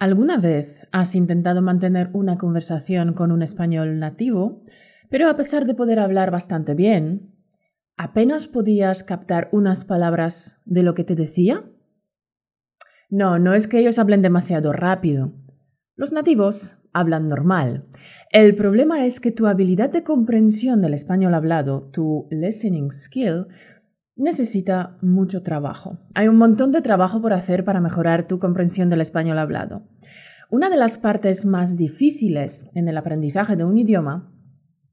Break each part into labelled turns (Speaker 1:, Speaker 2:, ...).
Speaker 1: ¿Alguna vez has intentado mantener una conversación con un español nativo, pero a pesar de poder hablar bastante bien, apenas podías captar unas palabras de lo que te decía? No, no es que ellos hablen demasiado rápido. Los nativos hablan normal. El problema es que tu habilidad de comprensión del español hablado, tu listening skill, necesita mucho trabajo. Hay un montón de trabajo por hacer para mejorar tu comprensión del español hablado. Una de las partes más difíciles en el aprendizaje de un idioma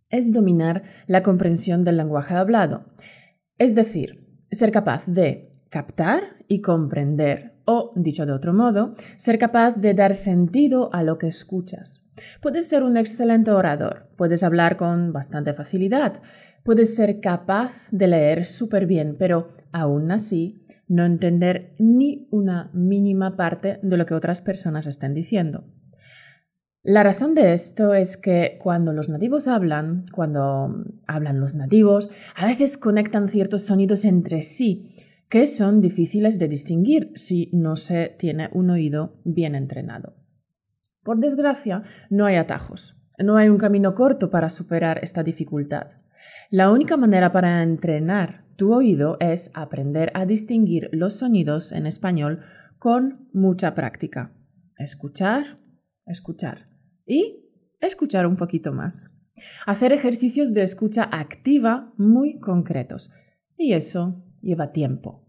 Speaker 1: es dominar la comprensión del lenguaje hablado. Es decir, ser capaz de captar y comprender, o, dicho de otro modo, ser capaz de dar sentido a lo que escuchas. Puedes ser un excelente orador, puedes hablar con bastante facilidad, Puedes ser capaz de leer súper bien, pero aún así no entender ni una mínima parte de lo que otras personas estén diciendo. La razón de esto es que cuando los nativos hablan, cuando hablan los nativos, a veces conectan ciertos sonidos entre sí que son difíciles de distinguir si no se tiene un oído bien entrenado. Por desgracia, no hay atajos, no hay un camino corto para superar esta dificultad. La única manera para entrenar tu oído es aprender a distinguir los sonidos en español con mucha práctica. Escuchar, escuchar y escuchar un poquito más. Hacer ejercicios de escucha activa muy concretos. Y eso lleva tiempo.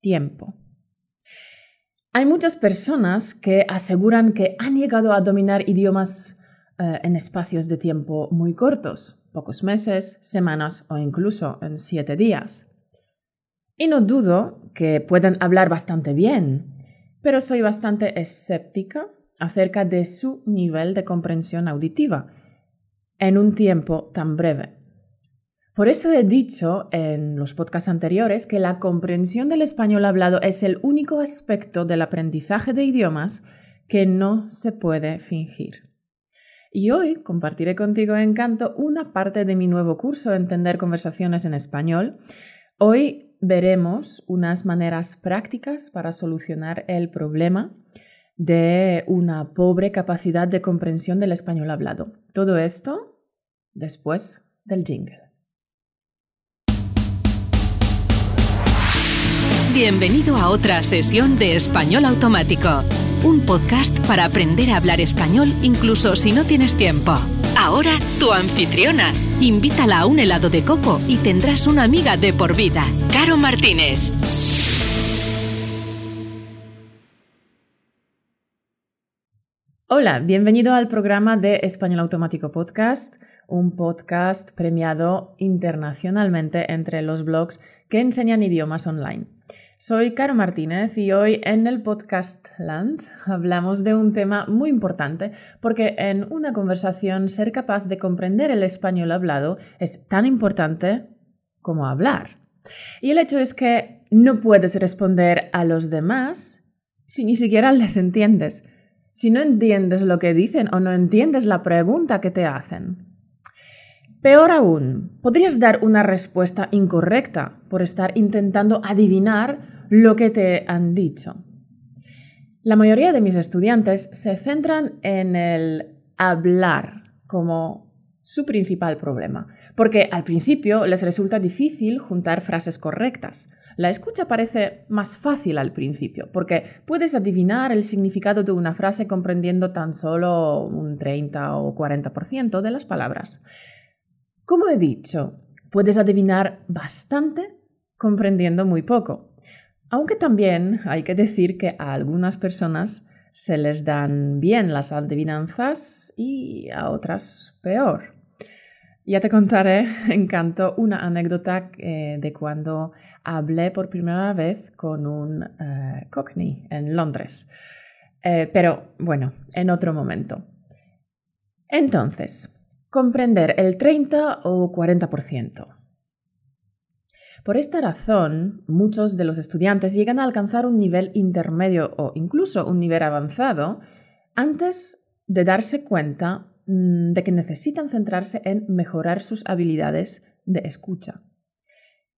Speaker 1: Tiempo. Hay muchas personas que aseguran que han llegado a dominar idiomas eh, en espacios de tiempo muy cortos pocos meses, semanas o incluso en siete días. Y no dudo que puedan hablar bastante bien, pero soy bastante escéptica acerca de su nivel de comprensión auditiva en un tiempo tan breve. Por eso he dicho en los podcasts anteriores que la comprensión del español hablado es el único aspecto del aprendizaje de idiomas que no se puede fingir. Y hoy compartiré contigo en Canto una parte de mi nuevo curso Entender conversaciones en español. Hoy veremos unas maneras prácticas para solucionar el problema de una pobre capacidad de comprensión del español hablado. Todo esto después del jingle.
Speaker 2: Bienvenido a otra sesión de Español Automático un podcast para aprender a hablar español incluso si no tienes tiempo. Ahora, tu anfitriona. Invítala a un helado de coco y tendrás una amiga de por vida. Caro Martínez.
Speaker 1: Hola, bienvenido al programa de Español Automático Podcast, un podcast premiado internacionalmente entre los blogs que enseñan idiomas online. Soy Caro Martínez y hoy en el podcast Land hablamos de un tema muy importante porque en una conversación ser capaz de comprender el español hablado es tan importante como hablar. Y el hecho es que no puedes responder a los demás si ni siquiera les entiendes, si no entiendes lo que dicen o no entiendes la pregunta que te hacen. Peor aún, podrías dar una respuesta incorrecta por estar intentando adivinar lo que te han dicho. La mayoría de mis estudiantes se centran en el hablar como su principal problema, porque al principio les resulta difícil juntar frases correctas. La escucha parece más fácil al principio, porque puedes adivinar el significado de una frase comprendiendo tan solo un 30 o 40% de las palabras. Como he dicho, puedes adivinar bastante comprendiendo muy poco. Aunque también hay que decir que a algunas personas se les dan bien las adivinanzas y a otras peor. Ya te contaré, encanto, una anécdota eh, de cuando hablé por primera vez con un eh, cockney en Londres. Eh, pero bueno, en otro momento. Entonces, comprender el 30 o 40%. Por esta razón, muchos de los estudiantes llegan a alcanzar un nivel intermedio o incluso un nivel avanzado antes de darse cuenta mm, de que necesitan centrarse en mejorar sus habilidades de escucha.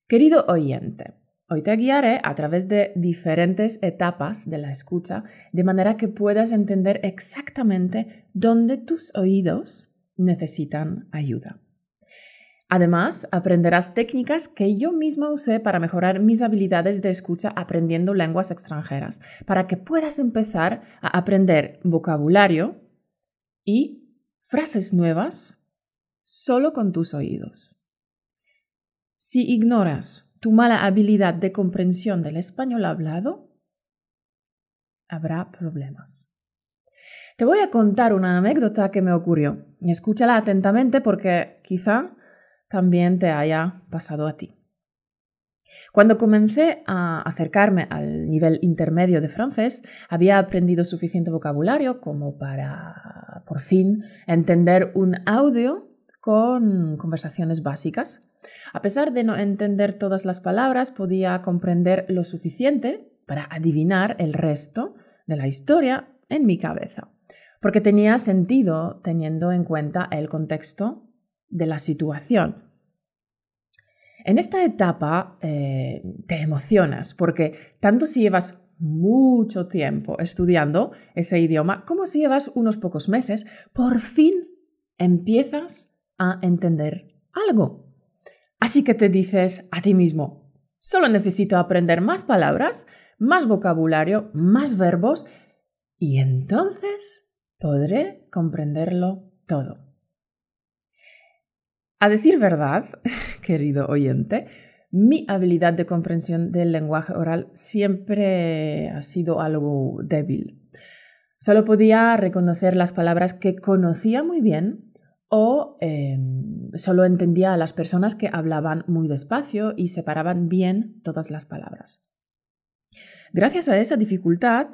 Speaker 1: Querido oyente, Hoy te guiaré a través de diferentes etapas de la escucha, de manera que puedas entender exactamente dónde tus oídos necesitan ayuda. Además, aprenderás técnicas que yo misma usé para mejorar mis habilidades de escucha aprendiendo lenguas extranjeras, para que puedas empezar a aprender vocabulario y frases nuevas solo con tus oídos. Si ignoras tu mala habilidad de comprensión del español hablado, habrá problemas. Te voy a contar una anécdota que me ocurrió. Escúchala atentamente porque quizá también te haya pasado a ti. Cuando comencé a acercarme al nivel intermedio de francés, había aprendido suficiente vocabulario como para, por fin, entender un audio con conversaciones básicas. A pesar de no entender todas las palabras, podía comprender lo suficiente para adivinar el resto de la historia en mi cabeza, porque tenía sentido teniendo en cuenta el contexto de la situación. En esta etapa eh, te emocionas porque tanto si llevas mucho tiempo estudiando ese idioma como si llevas unos pocos meses, por fin empiezas a entender algo. Así que te dices a ti mismo, solo necesito aprender más palabras, más vocabulario, más verbos y entonces podré comprenderlo todo. A decir verdad, querido oyente, mi habilidad de comprensión del lenguaje oral siempre ha sido algo débil. Solo podía reconocer las palabras que conocía muy bien o em, solo entendía a las personas que hablaban muy despacio y separaban bien todas las palabras. Gracias a esa dificultad,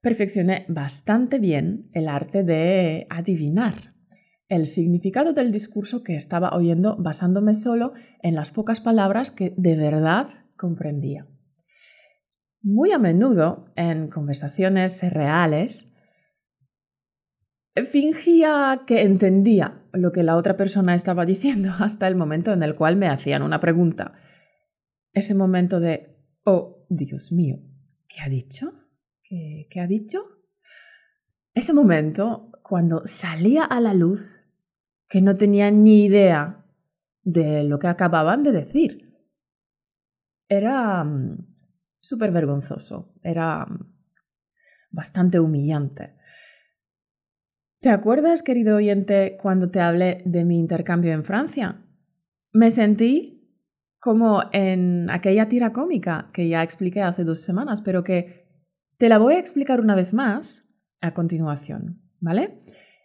Speaker 1: perfeccioné bastante bien el arte de adivinar el significado del discurso que estaba oyendo basándome solo en las pocas palabras que de verdad comprendía. Muy a menudo, en conversaciones reales, fingía que entendía lo que la otra persona estaba diciendo hasta el momento en el cual me hacían una pregunta. Ese momento de, oh, Dios mío, ¿qué ha dicho? ¿Qué, qué ha dicho? Ese momento cuando salía a la luz que no tenía ni idea de lo que acababan de decir. Era mm, súper vergonzoso, era mm, bastante humillante. ¿Te acuerdas, querido oyente, cuando te hablé de mi intercambio en Francia? Me sentí como en aquella tira cómica que ya expliqué hace dos semanas, pero que te la voy a explicar una vez más a continuación, ¿vale?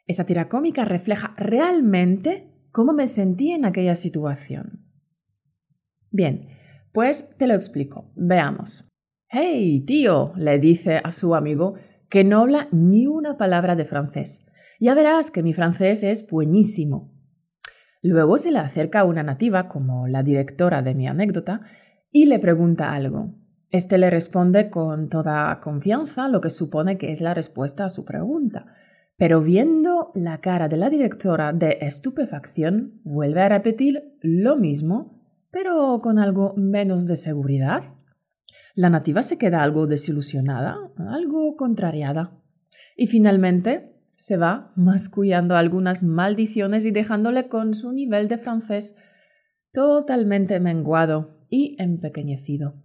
Speaker 1: Esa tira cómica refleja realmente cómo me sentí en aquella situación. Bien, pues te lo explico. Veamos. Hey, tío, le dice a su amigo que no habla ni una palabra de francés. Ya verás que mi francés es buenísimo. Luego se le acerca una nativa, como la directora de mi anécdota, y le pregunta algo. Este le responde con toda confianza lo que supone que es la respuesta a su pregunta. Pero viendo la cara de la directora de estupefacción, vuelve a repetir lo mismo, pero con algo menos de seguridad. La nativa se queda algo desilusionada, algo contrariada. Y finalmente se va mascullando algunas maldiciones y dejándole con su nivel de francés totalmente menguado y empequeñecido.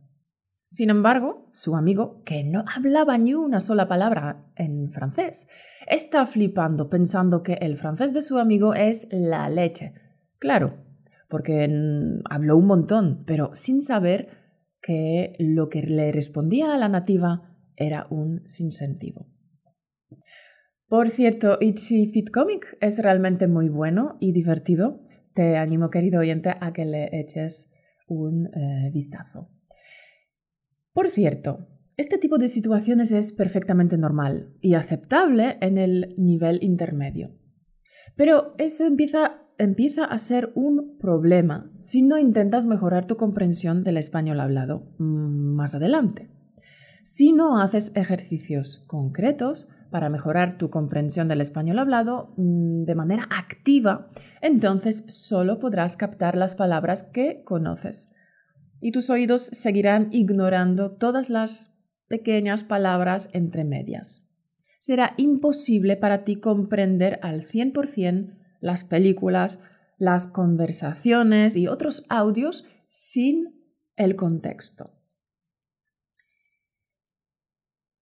Speaker 1: Sin embargo, su amigo, que no hablaba ni una sola palabra en francés, está flipando pensando que el francés de su amigo es la leche. Claro, porque habló un montón, pero sin saber que lo que le respondía a la nativa era un sinsentido. Por cierto, Itchy Fit Comic es realmente muy bueno y divertido. Te animo, querido oyente, a que le eches un eh, vistazo. Por cierto, este tipo de situaciones es perfectamente normal y aceptable en el nivel intermedio. Pero eso empieza, empieza a ser un problema si no intentas mejorar tu comprensión del español hablado mm, más adelante. Si no haces ejercicios concretos para mejorar tu comprensión del español hablado mm, de manera activa, entonces solo podrás captar las palabras que conoces y tus oídos seguirán ignorando todas las pequeñas palabras entre medias. Será imposible para ti comprender al 100% las películas, las conversaciones y otros audios sin el contexto.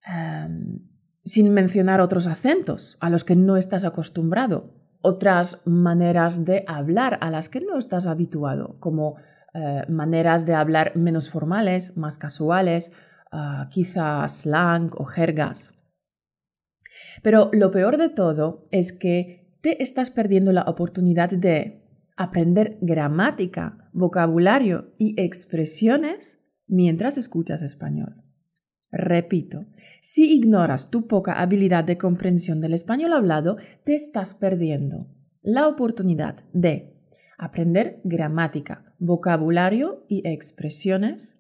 Speaker 1: Em, sin mencionar otros acentos a los que no estás acostumbrado, otras maneras de hablar a las que no estás habituado, como eh, maneras de hablar menos formales, más casuales, ah, quizás slang o jergas. Pero lo peor de todo es que te estás perdiendo la oportunidad de aprender gramática, vocabulario y expresiones mientras escuchas español. Repito, si ignoras tu poca habilidad de comprensión del español hablado, te estás perdiendo la oportunidad de aprender gramática, vocabulario y expresiones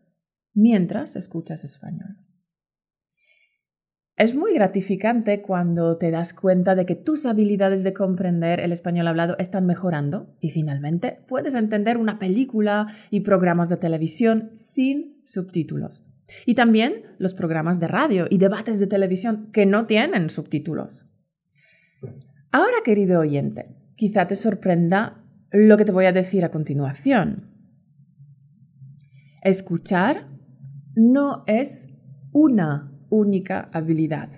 Speaker 1: mientras escuchas español. Es muy gratificante cuando te das cuenta de que tus habilidades de comprender el español hablado están mejorando y finalmente puedes entender una película y programas de televisión sin subtítulos. Y también los programas de radio y debates de televisión que no tienen subtítulos. Ahora, querido oyente, quizá te sorprenda lo que te voy a decir a continuación. Escuchar no es una única habilidad.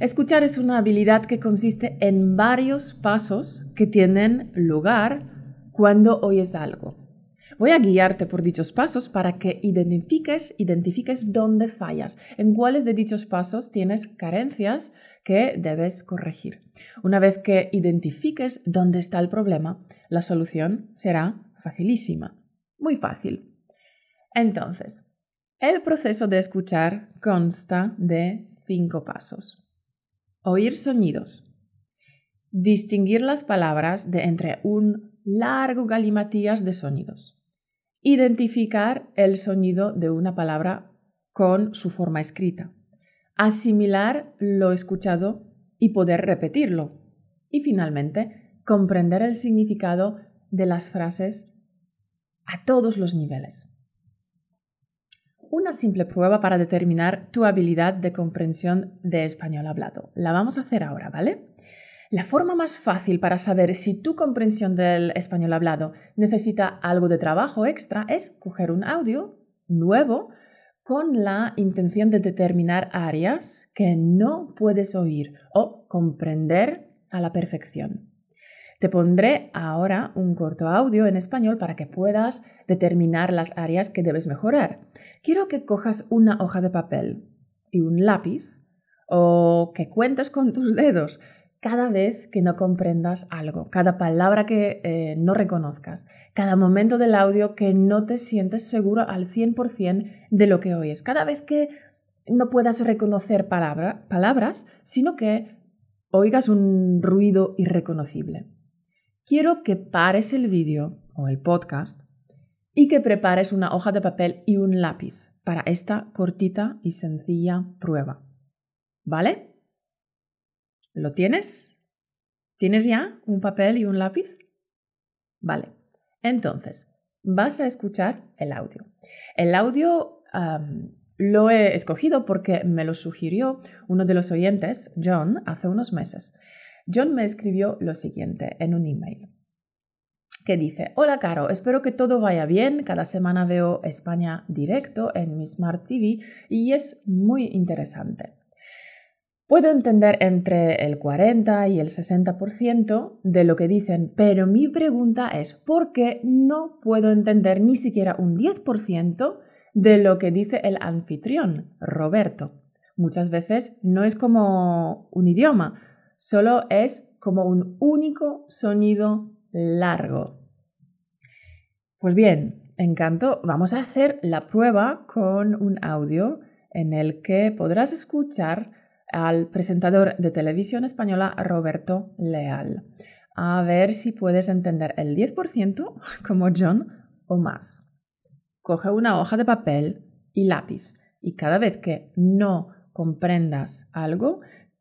Speaker 1: Escuchar es una habilidad que consiste en varios pasos que tienen lugar cuando oyes algo. Voy a guiarte por dichos pasos para que identifiques, identifiques dónde fallas, en cuáles de dichos pasos tienes carencias que debes corregir. Una vez que identifiques dónde está el problema, la solución será facilísima, muy fácil. Entonces, el proceso de escuchar consta de cinco pasos. Oír sonidos. Distinguir las palabras de entre un largo galimatías de sonidos. Identificar el sonido de una palabra con su forma escrita. Asimilar lo escuchado y poder repetirlo. Y finalmente, comprender el significado de las frases a todos los niveles una simple prueba para determinar tu habilidad de comprensión de español hablado. La vamos a hacer ahora, ¿vale? La forma más fácil para saber si tu comprensión del español hablado necesita algo de trabajo extra es coger un audio nuevo con la intención de determinar áreas que no puedes oír o comprender a la perfección. Te pondré ahora un corto audio en español para que puedas determinar las áreas que debes mejorar. Quiero que cojas una hoja de papel y un lápiz o que cuentes con tus dedos cada vez que no comprendas algo, cada palabra que eh, no reconozcas, cada momento del audio que no te sientes seguro al 100% de lo que oyes, cada vez que no puedas reconocer palabras, sino que oigas un ruido irreconocible quiero que pares el vídeo o el podcast y que prepares una hoja de papel y un lápiz para esta cortita y sencilla prueba. ¿Vale? ¿Lo tienes? ¿Tienes ya un papel y un lápiz? Vale. Entonces, vas a escuchar el audio. El audio lo he escogido porque me lo sugirió uno de los oyentes, John, hace unos meses. John me escribió lo siguiente en un email que dice, hola Caro, espero que todo vaya bien, cada semana veo España directo en mi Smart TV y es muy interesante. Puedo entender entre el 40 y el 60% de lo que dicen, pero mi pregunta es, ¿por qué no puedo entender ni siquiera un 10% de lo que dice el anfitrión, Roberto? Muchas veces no es como un idioma, solo es como un único sonido largo. Pues bien, encanto, vamos a hacer la prueba con un audio en el que podrás escuchar al presentador de televisión española Roberto Leal. A ver si puedes entender el 10% como John o más. Coge una hoja de papel y lápiz y cada vez que no comprendas algo,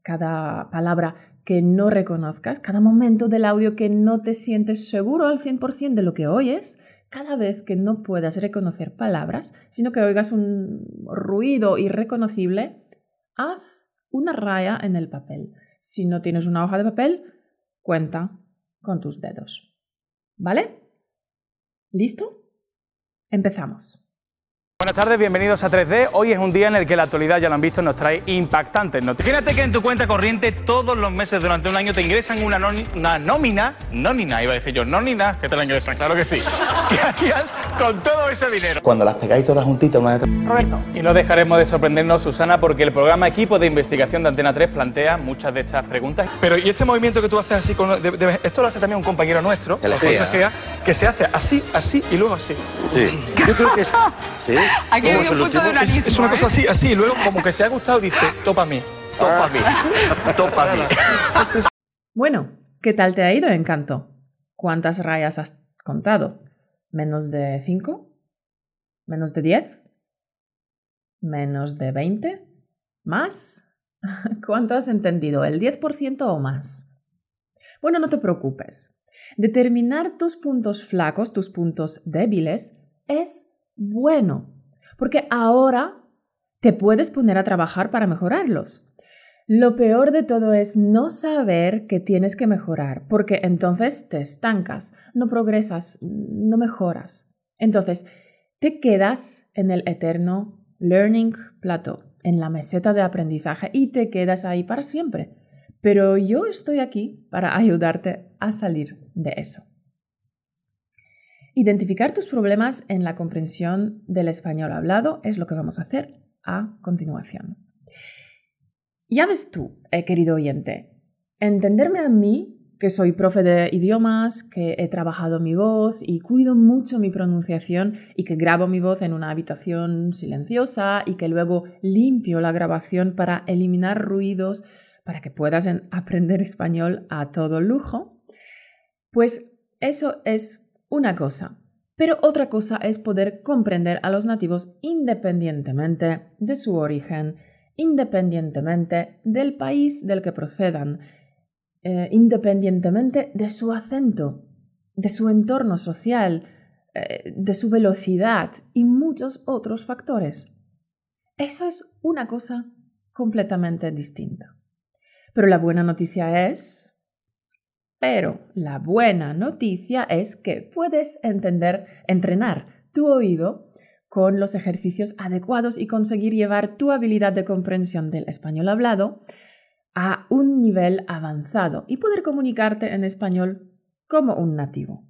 Speaker 1: cada palabra que no reconozcas, cada momento del audio que no te sientes seguro al 100% de lo que oyes, cada vez que no puedas reconocer palabras, sino que oigas un ruido irreconocible, haz una raya en el papel. Si no tienes una hoja de papel, cuenta con tus dedos. ¿Vale? ¿Listo? Empezamos.
Speaker 3: Buenas tardes, bienvenidos a 3D. Hoy es un día en el que la actualidad, ya lo han visto, nos trae impactantes noticias. Fíjate que en tu cuenta corriente todos los meses durante un año te ingresan una, una nómina, nómina, iba a decir yo, nómina, que te la ingresan, claro que sí. ¿Qué hacías con todo ese dinero?
Speaker 4: Cuando las pegáis todas juntitas, una
Speaker 3: Roberto. Y no dejaremos de sorprendernos, Susana, porque el programa Equipo de Investigación de Antena 3 plantea muchas de estas preguntas. Pero, ¿y este movimiento que tú haces así? Con, esto lo hace también un compañero nuestro, José que se hace así, así y luego así.
Speaker 4: Sí. Yo creo que es... ¿sí?
Speaker 5: Aquí hay un punto de
Speaker 3: es, es, una cosa así, así, y luego como que se ha gustado dice, topa a mí, topa a mí, topa a mí.
Speaker 1: Bueno, ¿qué tal te ha ido, Encanto? ¿Cuántas rayas has contado? ¿Menos de 5? ¿Menos de 10? ¿Menos de 20? ¿Más? ¿Cuánto has entendido? ¿El 10% o más? Bueno, no te preocupes. Determinar tus puntos flacos, tus puntos débiles, es bueno porque ahora te puedes poner a trabajar para mejorarlos. Lo peor de todo es no saber que tienes que mejorar, porque entonces te estancas, no progresas, no mejoras. Entonces, te quedas en el eterno learning plateau, en la meseta de aprendizaje y te quedas ahí para siempre. Pero yo estoy aquí para ayudarte a salir de eso. Identificar tus problemas en la comprensión del español hablado es lo que vamos a hacer a continuación. Ya ves tú, eh, querido oyente, entenderme a mí, que soy profe de idiomas, que he trabajado mi voz y cuido mucho mi pronunciación y que grabo mi voz en una habitación silenciosa y que luego limpio la grabación para eliminar ruidos para que puedas aprender español a todo lujo, pues eso es una cosa, pero otra cosa es poder comprender a los nativos independientemente de su origen, independientemente del país del que procedan, eh, independientemente de su acento, de su entorno social, eh, de su velocidad y muchos otros factores. Eso es una cosa completamente distinta. Pero la buena noticia es pero la buena noticia es que puedes entender, entrenar tu oído con los ejercicios adecuados y conseguir llevar tu habilidad de comprensión del español hablado a un nivel avanzado y poder comunicarte en español como un nativo.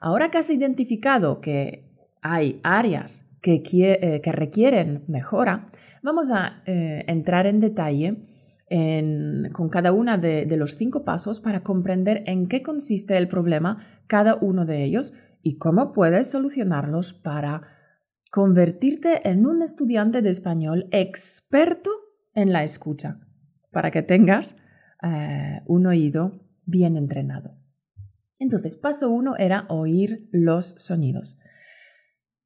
Speaker 1: Ahora que has identificado que hay áreas que, eh, requieren mejora, vamos a eh, entrar en detalle con cada uno de, de los cinco pasos para comprender en qué consiste el problema cada uno de ellos y cómo puedes solucionarlos para convertirte en un estudiante de español experto en la escucha, para que tengas eh, un oído bien entrenado. Entonces, paso uno era oír los sonidos.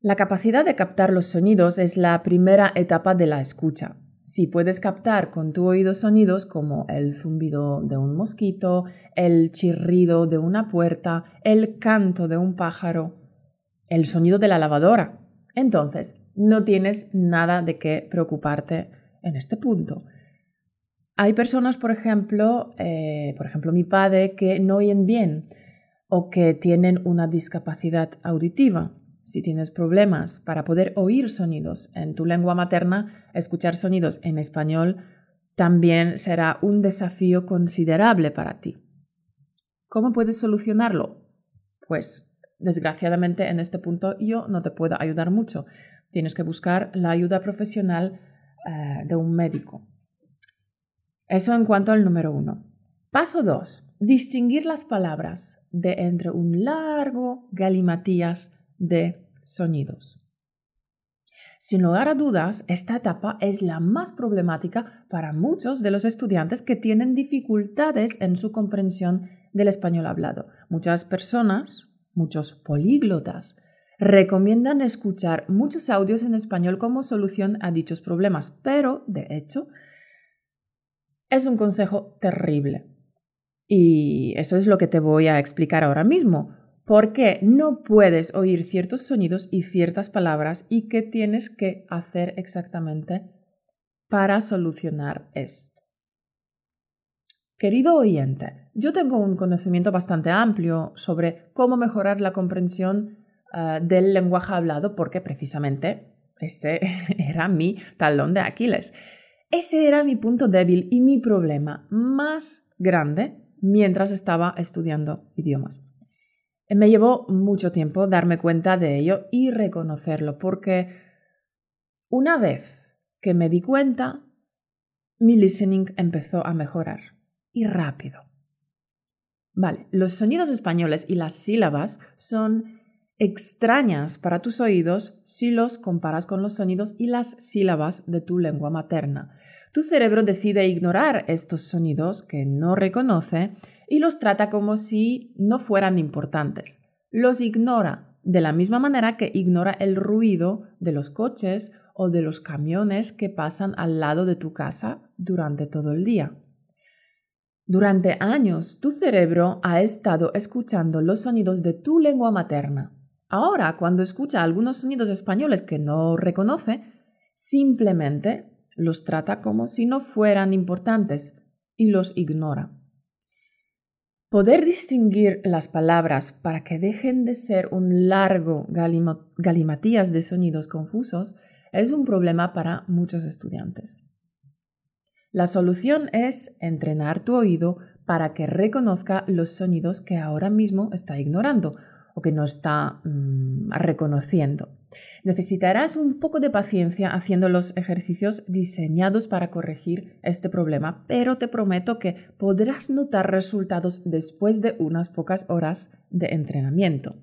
Speaker 1: La capacidad de captar los sonidos es la primera etapa de la escucha. Si puedes captar con tu oído sonidos como el zumbido de un mosquito, el chirrido de una puerta, el canto de un pájaro, el sonido de la lavadora, entonces no tienes nada de qué preocuparte en este punto. Hay personas, por ejemplo, eh, por ejemplo mi padre, que no oyen bien o que tienen una discapacidad auditiva si tienes problemas para poder oír sonidos en tu lengua materna, escuchar sonidos en español también será un desafío considerable para ti. ¿Cómo puedes solucionarlo? Pues desgraciadamente en este punto yo no te puedo ayudar mucho. Tienes que buscar la ayuda profesional eh, de un médico. Eso en cuanto al número uno. Paso dos. Distinguir las palabras de entre un largo galimatías de sonidos. Sin lugar a dudas, esta etapa es la más problemática para muchos de los estudiantes que tienen dificultades en su comprensión del español hablado. Muchas personas, muchos políglotas, recomiendan escuchar muchos audios en español como solución a dichos problemas, pero, de hecho, es un consejo terrible. Y eso es lo que te voy a explicar ahora mismo por qué no puedes oír ciertos sonidos y ciertas palabras y qué tienes que hacer exactamente para solucionar esto. Querido oyente, yo tengo un conocimiento bastante amplio sobre cómo mejorar la comprensión eh, del lenguaje hablado porque precisamente este era mi talón de Aquiles. Ese era mi punto débil y mi problema más grande mientras estaba estudiando idiomas. Me llevó mucho tiempo darme cuenta de ello y reconocerlo, porque una vez que me di cuenta, mi listening empezó a mejorar y rápido. Vale, los sonidos españoles y las sílabas son extrañas para tus oídos si los comparas con los sonidos y las sílabas de tu lengua materna. Tu cerebro decide ignorar estos sonidos que no reconoce y los trata como si no fueran importantes. Los ignora de la misma manera que ignora el ruido de los coches o de los camiones que pasan al lado de tu casa durante todo el día. Durante años tu cerebro ha estado escuchando los sonidos de tu lengua materna. Ahora, cuando escucha algunos sonidos españoles que no reconoce, simplemente los trata como si no fueran importantes y los ignora. Poder distinguir las palabras para que dejen de ser un largo galimatías de sonidos confusos es un problema para muchos estudiantes. La solución es entrenar tu oído para que reconozca los sonidos que ahora mismo está ignorando o que no está mm, reconociendo. Necesitarás un poco de paciencia haciendo los ejercicios diseñados para corregir este problema, pero te prometo que podrás notar resultados después de unas pocas horas de entrenamiento.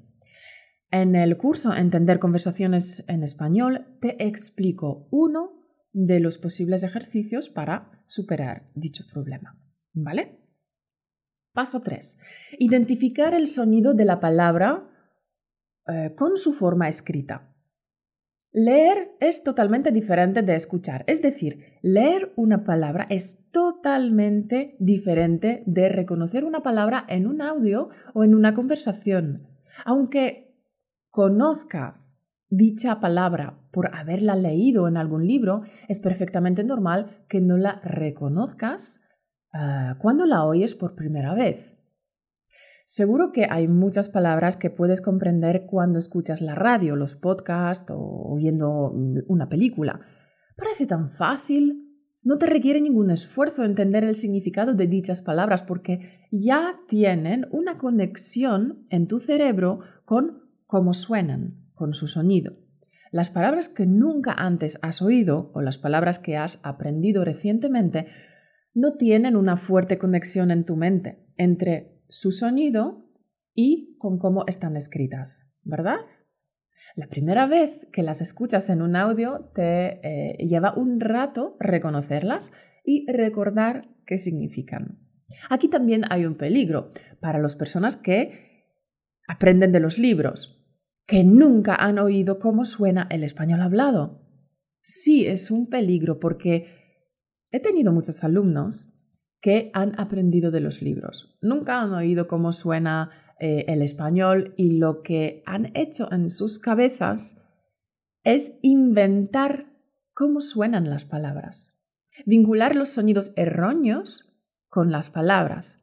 Speaker 1: En el curso Entender conversaciones en español te explico uno de los posibles ejercicios para superar dicho problema. ¿Vale? Paso 3. Identificar el sonido de la palabra eh, con su forma escrita. Leer es totalmente diferente de escuchar. Es decir, leer una palabra es totalmente diferente de reconocer una palabra en un audio o en una conversación. Aunque conozcas dicha palabra por haberla leído en algún libro, es perfectamente normal que no la reconozcas Ah, cuando la oyes por primera vez. Seguro que hay muchas palabras que puedes comprender cuando escuchas la radio, los podcasts o viendo una película. Parece tan fácil. No te requiere ningún esfuerzo entender el significado de dichas palabras porque ya tienen una conexión en tu cerebro con cómo suenan, con su sonido. Las palabras que nunca antes has oído o las palabras que has aprendido recientemente no tienen una fuerte conexión en tu mente entre su sonido y con cómo están escritas, ¿verdad? La primera vez que las escuchas en un audio te eh, lleva un rato reconocerlas y recordar qué significan. Aquí también hay un peligro para las personas que aprenden de los libros, que nunca han oído cómo suena el español hablado. Sí, es un peligro porque He tenido muchos alumnos que han aprendido de los libros. Nunca han oído cómo suena eh, el español y lo que han hecho en sus cabezas es inventar cómo suenan las palabras, vincular los sonidos erróneos con las palabras.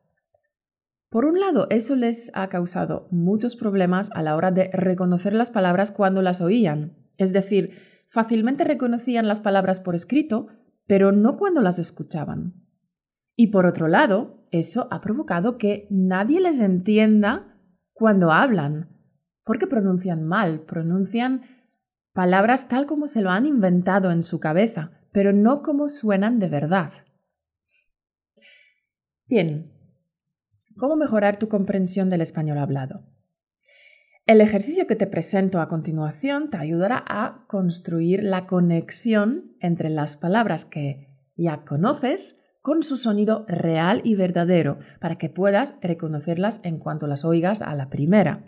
Speaker 1: Por un lado, eso les ha causado muchos problemas a la hora de reconocer las palabras cuando las oían. Es decir, fácilmente reconocían las palabras por escrito, pero no cuando las escuchaban. Y por otro lado, eso ha provocado que nadie les entienda cuando hablan, porque pronuncian mal, pronuncian palabras tal como se lo han inventado en su cabeza, pero no como suenan de verdad. Bien, ¿cómo mejorar tu comprensión del español hablado? El ejercicio que te presento a continuación te ayudará a construir la conexión entre las palabras que ya conoces con su sonido real y verdadero para que puedas reconocerlas en cuanto las oigas a la primera.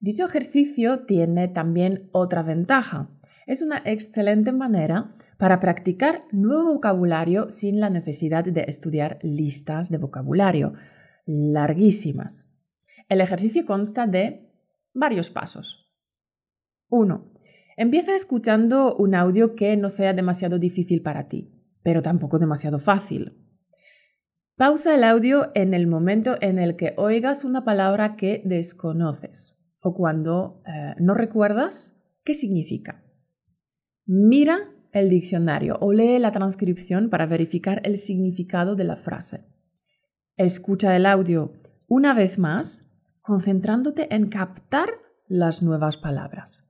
Speaker 1: Dicho ejercicio tiene también otra ventaja. Es una excelente manera para practicar nuevo vocabulario sin la necesidad de estudiar listas de vocabulario larguísimas. El ejercicio consta de varios pasos. 1. Empieza escuchando un audio que no sea demasiado difícil para ti, pero tampoco demasiado fácil. Pausa el audio en el momento en el que oigas una palabra que desconoces o cuando eh, no recuerdas qué significa. Mira el diccionario o lee la transcripción para verificar el significado de la frase. Escucha el audio una vez más, concentrándote en captar las nuevas palabras.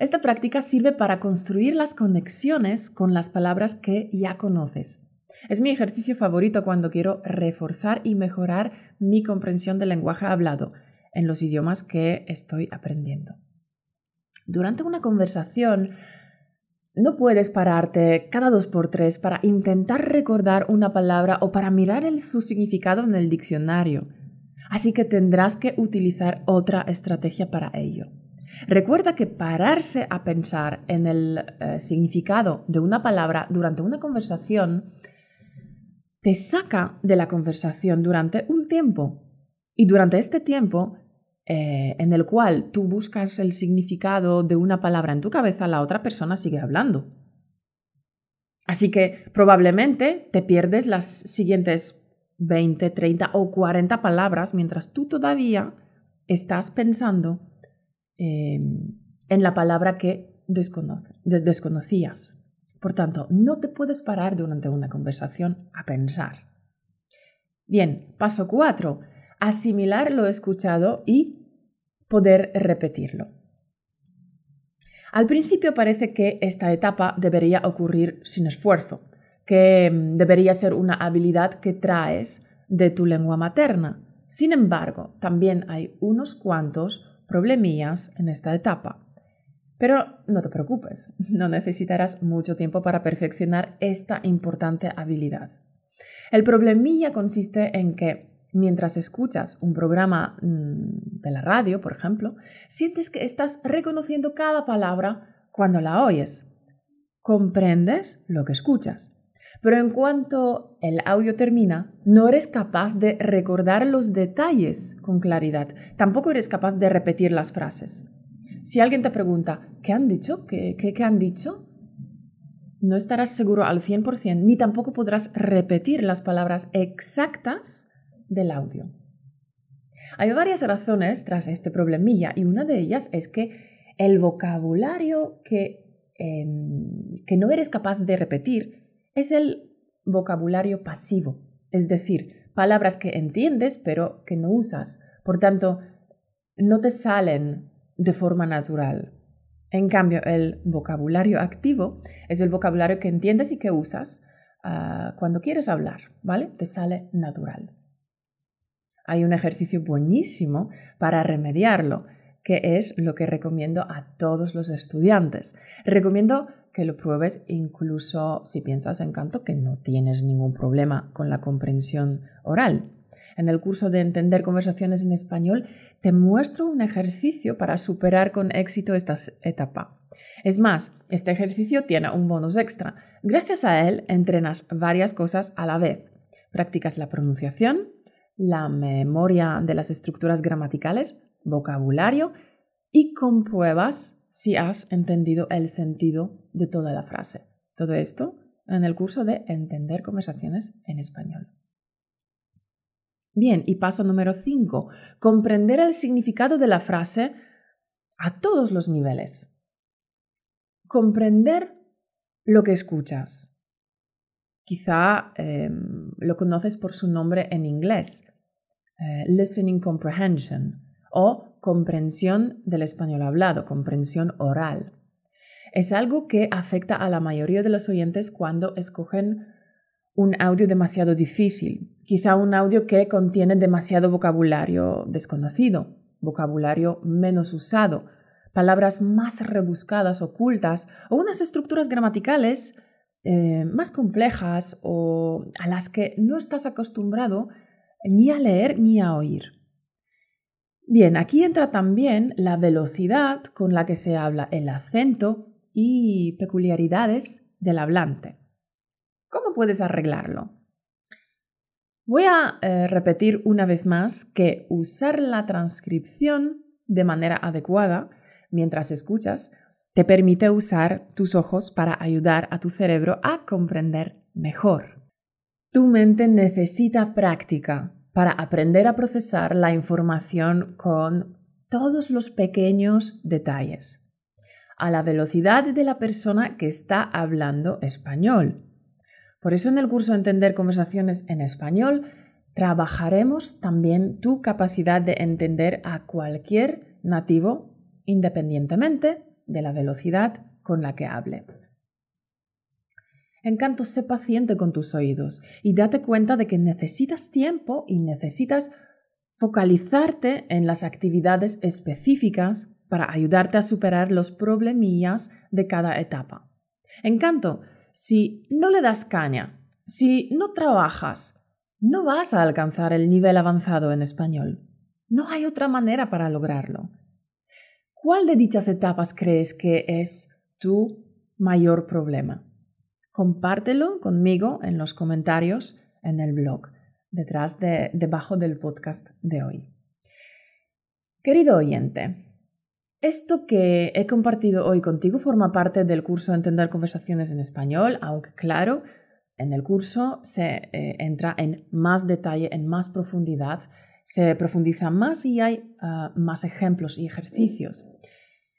Speaker 1: Esta práctica sirve para construir las conexiones con las palabras que ya conoces es mi ejercicio favorito cuando quiero reforzar y mejorar mi comprensión del lenguaje hablado en los idiomas que estoy aprendiendo. Durante una conversación, no puedes pararte cada dos por tres para intentar recordar una palabra o para mirar su significado en el diccionario. Así que tendrás que utilizar otra estrategia para ello. Recuerda que pararse a pensar en el eh, significado de una palabra durante una conversación te saca de la conversación durante un tiempo. Y durante este tiempo eh, en el cual tú buscas el significado de una palabra en tu cabeza, la otra persona sigue hablando. Así que probablemente te pierdes las siguientes 20, 30 o 40 palabras mientras tú todavía estás pensando em, en la palabra que desconocías. Por tanto, no te puedes parar durante una conversación a pensar. Bien, paso 4. Asimilar lo escuchado y poder repetirlo. Al principio parece que esta etapa debería ocurrir sin esfuerzo, que mm, debería ser una habilidad que traes de tu lengua materna. Sin embargo, también hay unos cuantos problemillas en esta etapa. Pero no te preocupes, no necesitarás mucho tiempo para perfeccionar esta importante habilidad. El problemilla consiste en que mientras escuchas un programa mm, de la radio, por ejemplo, sientes que estás reconociendo cada palabra cuando la oyes. Comprendes lo que escuchas. Pero en cuanto el audio termina, no eres capaz de recordar los detalles con claridad. Tampoco eres capaz de repetir las frases. Si alguien te pregunta, ¿qué han dicho? ¿Qué, qué, han dicho? No estarás seguro al 100% ni tampoco podrás repetir las palabras exactas del audio. Hay varias razones tras este problemilla y una de ellas es que el vocabulario que, em, que no eres capaz de repetir es el vocabulario pasivo, es decir, palabras que entiendes pero que no usas. Por tanto, no te salen de forma natural. En cambio, el vocabulario activo es el vocabulario que entiendes y que usas ah, cuando quieres hablar, ¿vale? Te sale natural. Hay un ejercicio buenísimo para remediarlo, que es lo que recomiendo a todos los estudiantes. Recomiendo que lo pruebes incluso si piensas en canto que no tienes ningún problema con la comprensión oral. En el curso de Entender conversaciones en español te muestro un ejercicio para superar con éxito esta etapa. Es más, este ejercicio tiene un bonus extra. Gracias a él entrenas varias cosas a la vez. Practicas la pronunciación, la memoria de las estructuras gramaticales, vocabulario y compruebas si has entendido el sentido de toda la frase. Todo esto en el curso de Entender conversaciones en español. Bien, y paso número 5, comprender el significado de la frase a todos los niveles. Comprender lo que escuchas. Quizá em, lo conoces por su nombre en inglés, eh, listening comprehension o comprensión del español hablado, comprensión oral. Es algo que afecta a la mayoría de los oyentes cuando escogen un audio demasiado difícil, quizá un audio que contiene demasiado vocabulario desconocido, vocabulario menos usado, palabras más rebuscadas, ocultas, o unas estructuras gramaticales eh, más complejas o a las que no estás acostumbrado ni a leer ni a oír. Bien, aquí entra también la velocidad con la que se habla, el acento y peculiaridades del hablante. ¿Cómo puedes arreglarlo? Voy a eh, repetir una vez más que usar la transcripción de manera adecuada mientras escuchas te permite usar tus ojos para ayudar a tu cerebro a comprender mejor. Tu mente necesita práctica para aprender a procesar la información con todos los pequeños detalles, a la velocidad de la persona que está hablando español. Por eso en el curso Entender conversaciones en español trabajaremos también tu capacidad de entender a cualquier nativo independientemente de la velocidad con la que hable. Encanto, sé paciente con tus oídos y date cuenta de que necesitas tiempo y necesitas focalizarte en las actividades específicas para ayudarte a superar los problemillas de cada etapa. Encanto, si no le das caña, si no trabajas, no vas a alcanzar el nivel avanzado en español. No hay otra manera para lograrlo. ¿Cuál de dichas etapas crees que es tu mayor problema? Compártelo conmigo en los comentarios en el blog, detrás de, debajo del podcast de hoy. Querido oyente, esto que he compartido hoy contigo forma parte del curso Entender conversaciones en español, aunque claro, en el curso se eh, entra en más detalle, en más profundidad, se profundiza más y hay ah, más ejemplos y ejercicios.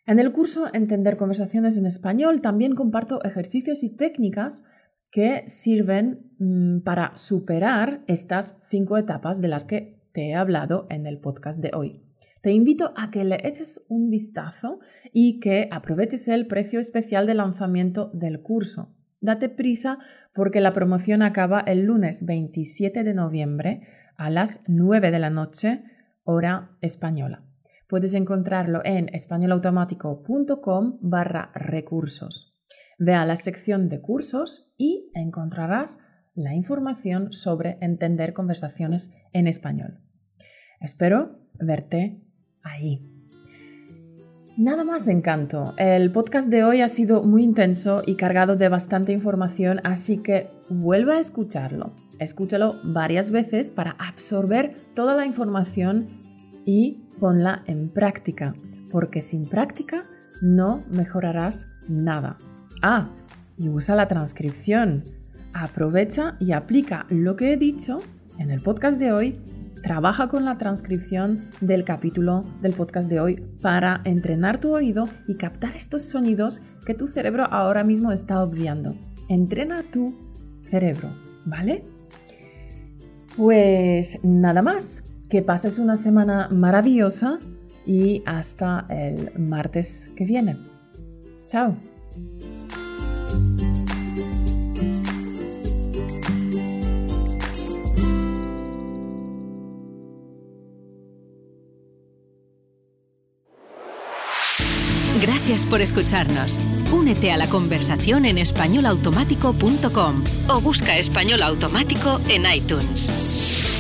Speaker 1: En el curso Entender conversaciones en español también comparto ejercicios y técnicas que sirven mm, para superar estas cinco etapas de las que te he hablado en el podcast de hoy. Te invito a que le eches un vistazo y que aproveches el precio especial de lanzamiento del curso. Date prisa porque la promoción acaba el lunes 27 de noviembre a las 9 de la noche, hora española. Puedes encontrarlo en españolautomático.com barra recursos. Ve a la sección de cursos y encontrarás la información sobre entender conversaciones en español. Espero verte ahí. Nada más encanto. El podcast de hoy ha sido muy intenso y cargado de bastante información, así que vuelve a escucharlo. Escúchalo varias veces para absorber toda la información y ponla en práctica, porque sin práctica no mejorarás nada. Ah, y usa la transcripción. Aprovecha y aplica lo que he dicho en el podcast de hoy Trabaja con la transcripción del capítulo del podcast de hoy para entrenar tu oído y captar estos sonidos que tu cerebro ahora mismo está obviando. Entrena tu cerebro, ¿vale? Pues nada más, que pases una semana maravillosa y hasta el martes que viene. Chao.
Speaker 2: Gracias por escucharnos. Únete a la conversación en españolautomático.com o busca español automático en iTunes.